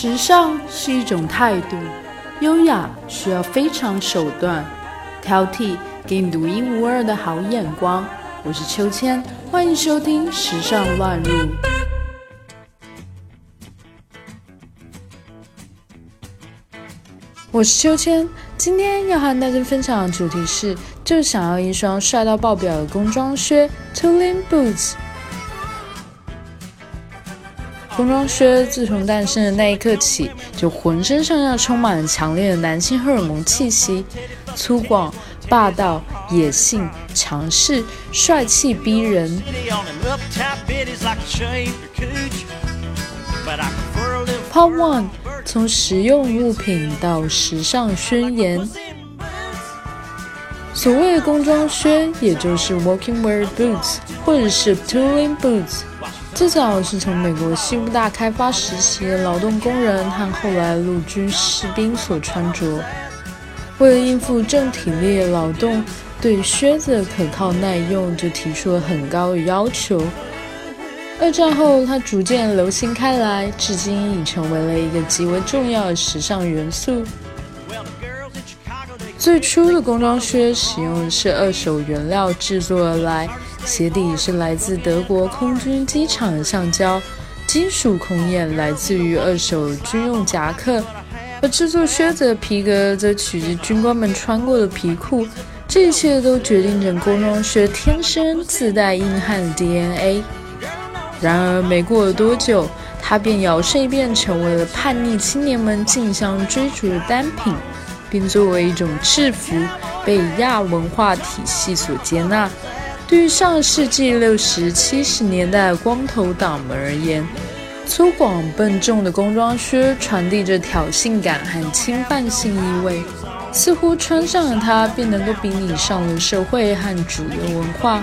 时尚是一种态度，优雅需要非常手段，挑剔给你独一无二的好眼光。我是秋千，欢迎收听《时尚乱入》。我是秋千，今天要和大家分享的主题是：就想要一双帅到爆表的工装靴 （Tulane Boots）。工装靴自从诞生的那一刻起，就浑身上下充满了强烈的男性荷尔蒙气息，粗犷、霸道、野性、强势、帅气逼人。Part One：从实用物品到时尚宣言。所谓的工装靴，也就是 Working Wear Boots，或者是 Tooling Boots。最早是从美国西部大开发时期的劳动工人和后来陆军士兵所穿着。为了应付正体力劳动，对靴子的可靠耐用就提出了很高的要求。二战后，它逐渐流行开来，至今已成为了一个极为重要的时尚元素。最初的工装靴使用的是二手原料制作而来。鞋底是来自德国空军机场的橡胶，金属孔眼来自于二手军用夹克，而制作靴子的皮革则取自军官们穿过的皮裤。这一切都决定着工装靴天生自带硬汉的 DNA。然而，没过多久，它便摇身一变成为了叛逆青年们竞相追逐的单品，并作为一种制服被亚文化体系所接纳。对于上世纪六十七十年代的光头党们而言，粗犷笨重的工装靴传递着挑衅感和侵犯性意味，似乎穿上了它便能够比拟上流社会和主流文化。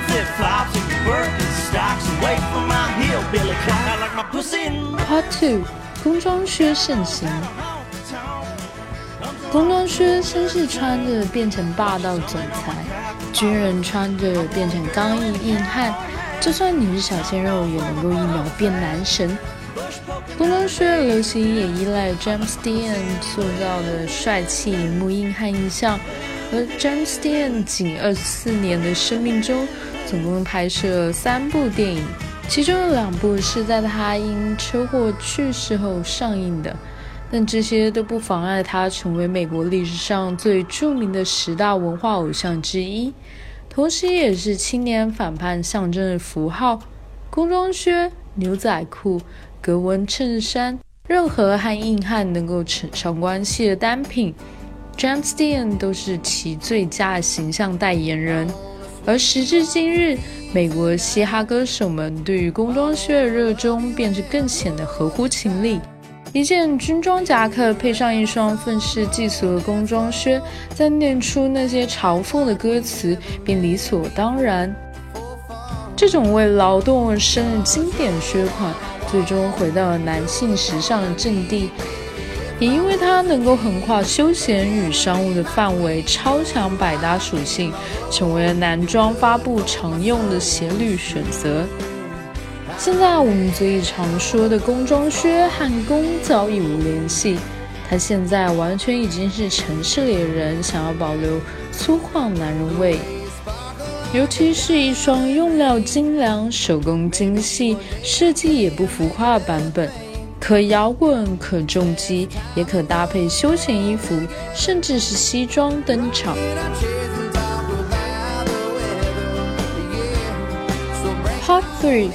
Part Two：工装靴盛行。工装靴绅士穿着变成霸道总裁，军人穿着变成刚毅硬汉，就算你是小鲜肉，也能够一秒变男神。工装靴的流行也依赖 James Dean 塑造的帅气荧幕硬汉印象，而 James Dean 仅二十四年的生命中，总共拍摄了三部电影，其中有两部是在他因车祸去世后上映的。但这些都不妨碍他成为美国历史上最著名的十大文化偶像之一，同时也是青年反叛象征的符号。工装靴、牛仔裤、格纹衬衫，任何和硬汉能够扯上关系的单品，James Dean 都是其最佳形象代言人。而时至今日，美国嘻哈歌手们对于工装靴的热衷，便是更显得合乎情理。一件军装夹克配上一双愤世嫉俗的工装靴，再念出那些嘲讽的歌词，便理所当然。这种为劳动而生的经典靴款，最终回到了男性时尚的阵地，也因为它能够横跨休闲与商务的范围，超强百搭属性，成为了男装发布常用的鞋履选择。现在我们最常说的工装靴和工早已无联系，它现在完全已经是城市里的人想要保留粗犷男人味，尤其是一双用料精良、手工精细、设计也不浮夸的版本，可摇滚、可重击，也可搭配休闲衣服，甚至是西装登场。Part Three。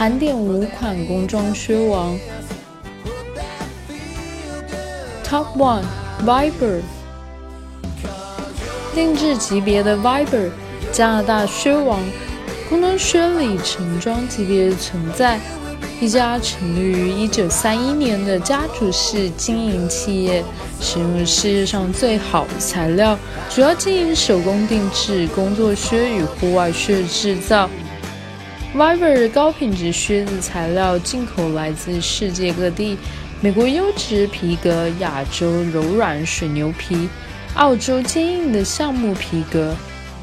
盘点五款工装靴王。：Top One Viber，定制级别的 Viber，加拿大靴王，工装靴里成装级别的存在，一家成立于1931年的家族式经营企业，使用世界上最好的材料，主要经营手工定制工作靴与户外靴制造。Viber 高品质靴子材料进口来自世界各地，美国优质皮革、亚洲柔软水牛皮、澳洲坚硬的橡木皮革、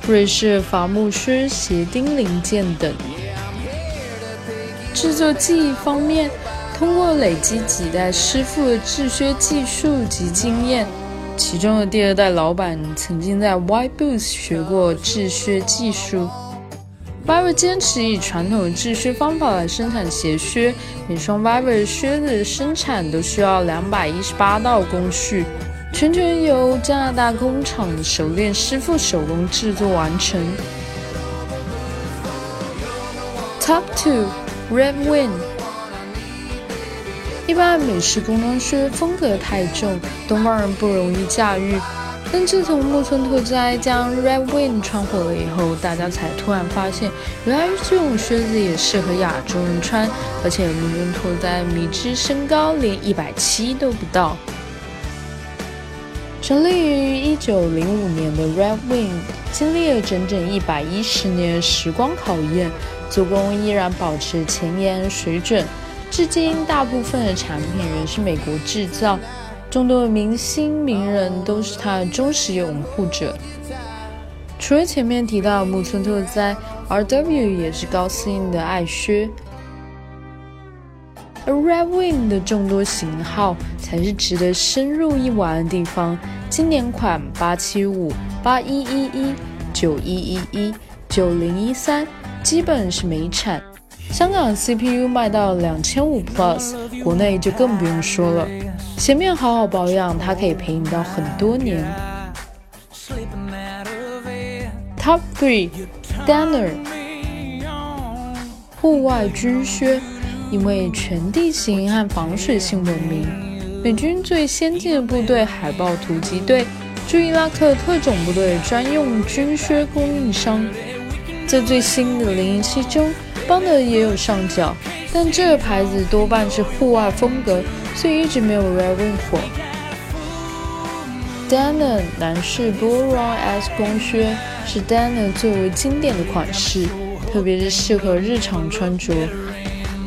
瑞士伐木靴鞋钉零件等。制作技艺方面，通过累积几代师傅的制靴技术及经验，其中的第二代老板曾经在 White Boots 学过制靴技术。Vibe 坚持以传统的制靴方法来生产鞋靴，每双 Viber 靴子的生产都需要两百一十八道工序，全权由加拿大工厂的熟练师傅手工制作完成。Top two Red Wing，一般美式工装靴风格太重，东方人不容易驾驭。但自从木村拓哉将 Red Wing 穿火了以后，大家才突然发现，原来这种靴子也适合亚洲人穿。而且木村拓哉迷之身高连一百七都不到。成立于一九零五年的 Red Wing，经历了整整一百一十年时光考验，做工依然保持前沿水准。至今，大部分的产品仍是美国制造。众多明星名人都是他的忠实拥护者。除了前面提到木村拓哉，R.W 也是高司令的爱靴。而 Red Wing 的众多型号才是值得深入一玩的地方。经典款八七五、八一一一、九一一一、九零一三，基本是没产。香港 CPU 卖到两千五 Plus，国内就更不用说了。鞋面好好保养，它可以陪你到很多年。Top three Danner 户外军靴，因为全地形和防水性闻名。美军最先进的部队海豹突击队，驻伊拉克特种部队专用军靴供应商，在最新的零零七中。邦德也有上脚，但这个牌子多半是户外风格，所以一直没有 Red Wing 火。Danner 男士 Bull Run S 工靴是 Danner 最为经典的款式，特别是适合日常穿着。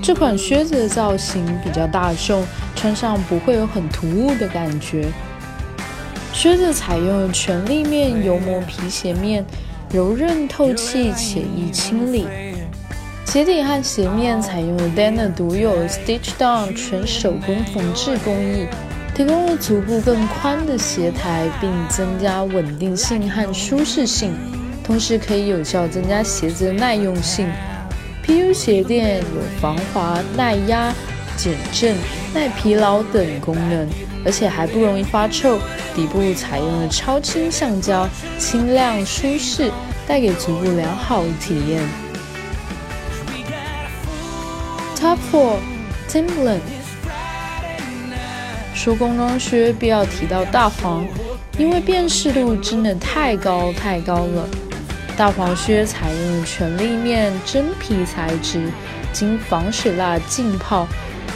这款靴子的造型比较大众，穿上不会有很突兀的感觉。靴子采用了全立面油膜皮鞋面，柔韧透气且易清理。鞋底和鞋面采用了 Danner 独有 Stitch Down 全手工缝制工艺，提供了足部更宽的鞋台，并增加稳定性和舒适性，同时可以有效增加鞋子的耐用性。PU 鞋垫有防滑、耐压、减震、耐疲劳等功能，而且还不容易发臭。底部采用了超轻橡胶，轻量舒适，带给足部良好的体验。或 Timberland。说工装靴必要提到大黄，因为辨识度真的太高太高了。大黄靴采用全立面真皮材质，经防水蜡浸泡，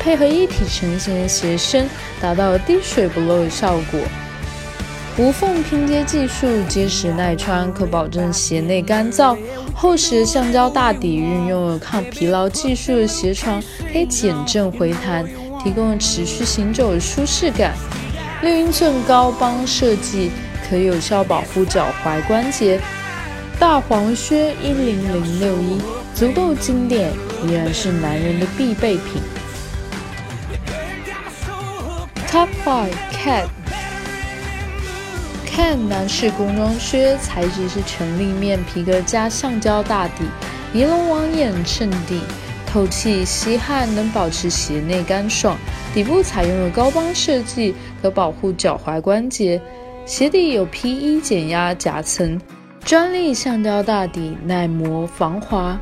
配合一体成型的鞋身，达到滴水不漏的效果。无缝拼接技术，结实耐穿，可保证鞋内干燥。厚实橡胶大底，运用了抗疲劳技术的鞋床，可以减震回弹，提供持续行走的舒适感。六英寸高帮设计，可有效保护脚踝关节。大黄靴一零零六一，足够经典，依然是男人的必备品。Top five Cat。看男士工装靴，材质是全立面皮革加橡胶大底，尼龙网眼衬底，透气吸汗，能保持鞋内干爽。底部采用了高帮设计，可保护脚踝关节。鞋底有 P1 减压夹层，专利橡胶大底，耐磨防滑。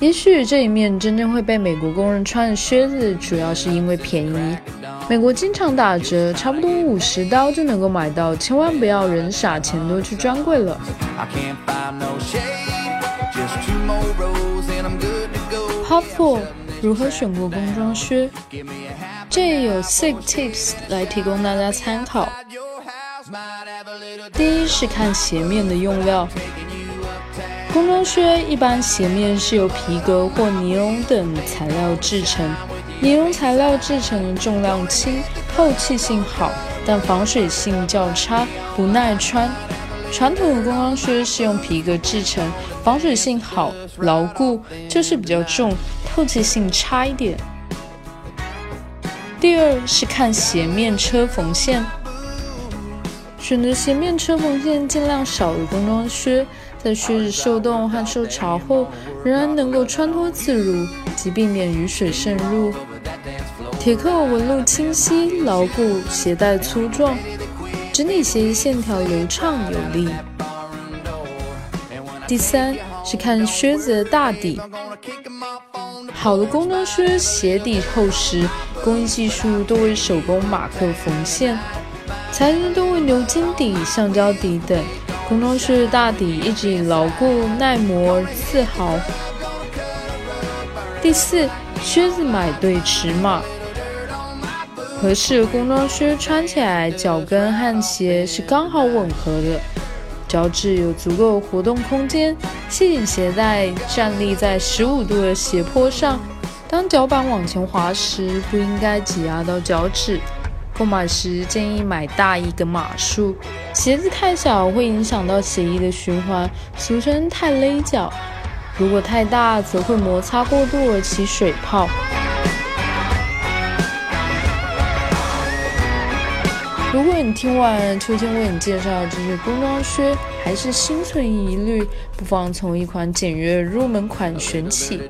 也许这一面真正会被美国工人穿的靴子，主要是因为便宜。美国经常打折，差不多五十刀就能够买到，千万不要人傻钱多去专柜了。Hot Four 如何选购工装靴？这也有 six tips 来提供大家参考。第一是看鞋面的用料。工装靴一般鞋面是由皮革或尼龙等材料制成，尼龙材料制成的重量轻，透气性好，但防水性较差，不耐穿。传统的工装靴是用皮革制成，防水性好，牢固，就是比较重，透气性差一点。第二是看鞋面车缝线，选择鞋面车缝线尽量少的工装靴，在靴子受冻和受潮后，仍然能够穿脱自如，及避免雨水渗入。铁扣纹路清晰牢固，鞋带粗壮，整体鞋衣线条流畅有力。第三是看靴子的大底，好的工装靴鞋底厚实，工艺技术多为手工马克缝线，材质多为牛筋底、橡胶底等。工装靴的大底一直以牢固耐磨而自豪。第四，靴子买对尺码，合适的工装靴穿起来脚跟和鞋是刚好吻合的。脚趾有足够活动空间，系紧鞋带，站立在十五度的斜坡上。当脚板往前滑时，不应该挤压到脚趾。购买时建议买大一个码数。鞋子太小会影响到血液的循环，俗称太勒脚；如果太大，则会摩擦过度而起水泡。如果你听完秋千为你介绍这些工装靴，还是心存疑虑，不妨从一款简约入门款选起。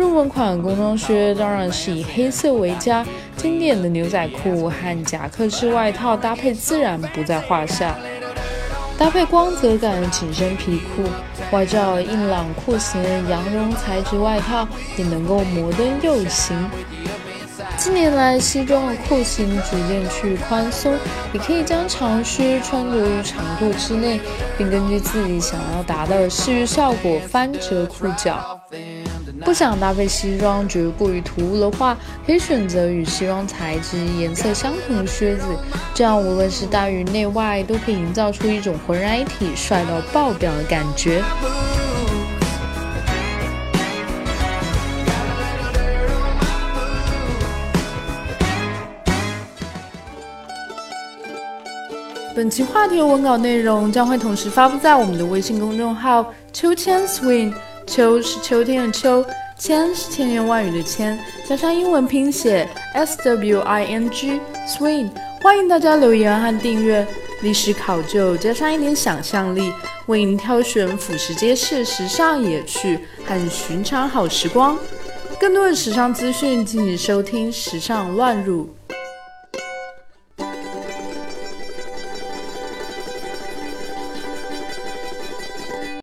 入门款工装靴当然是以黑色为佳，经典的牛仔裤和夹克式外套搭配自然不在话下。搭配光泽感的紧身皮裤，外罩硬朗裤型的羊绒材质外套，也能够摩登又型。近年来，西装的裤型逐渐趋于宽松，也可以将长靴穿着于长裤之内，并根据自己想要达到的视觉效果翻折裤脚。不想搭配西装觉得过于突兀的话，可以选择与西装材质颜色相同的靴子，这样无论是大于内外，都可以营造出一种浑然一体、帅到爆表的感觉。本期话题的文稿内容将会同时发布在我们的微信公众号“秋千 swing”。秋是秋天的秋，千是千言万语的千，加上英文拼写 s w i n g swing。欢迎大家留言和订阅。历史考究加上一点想象力，为您挑选俯拾皆是时尚野趣和寻常好时光。更多的时尚资讯，敬请收听《时尚乱入》。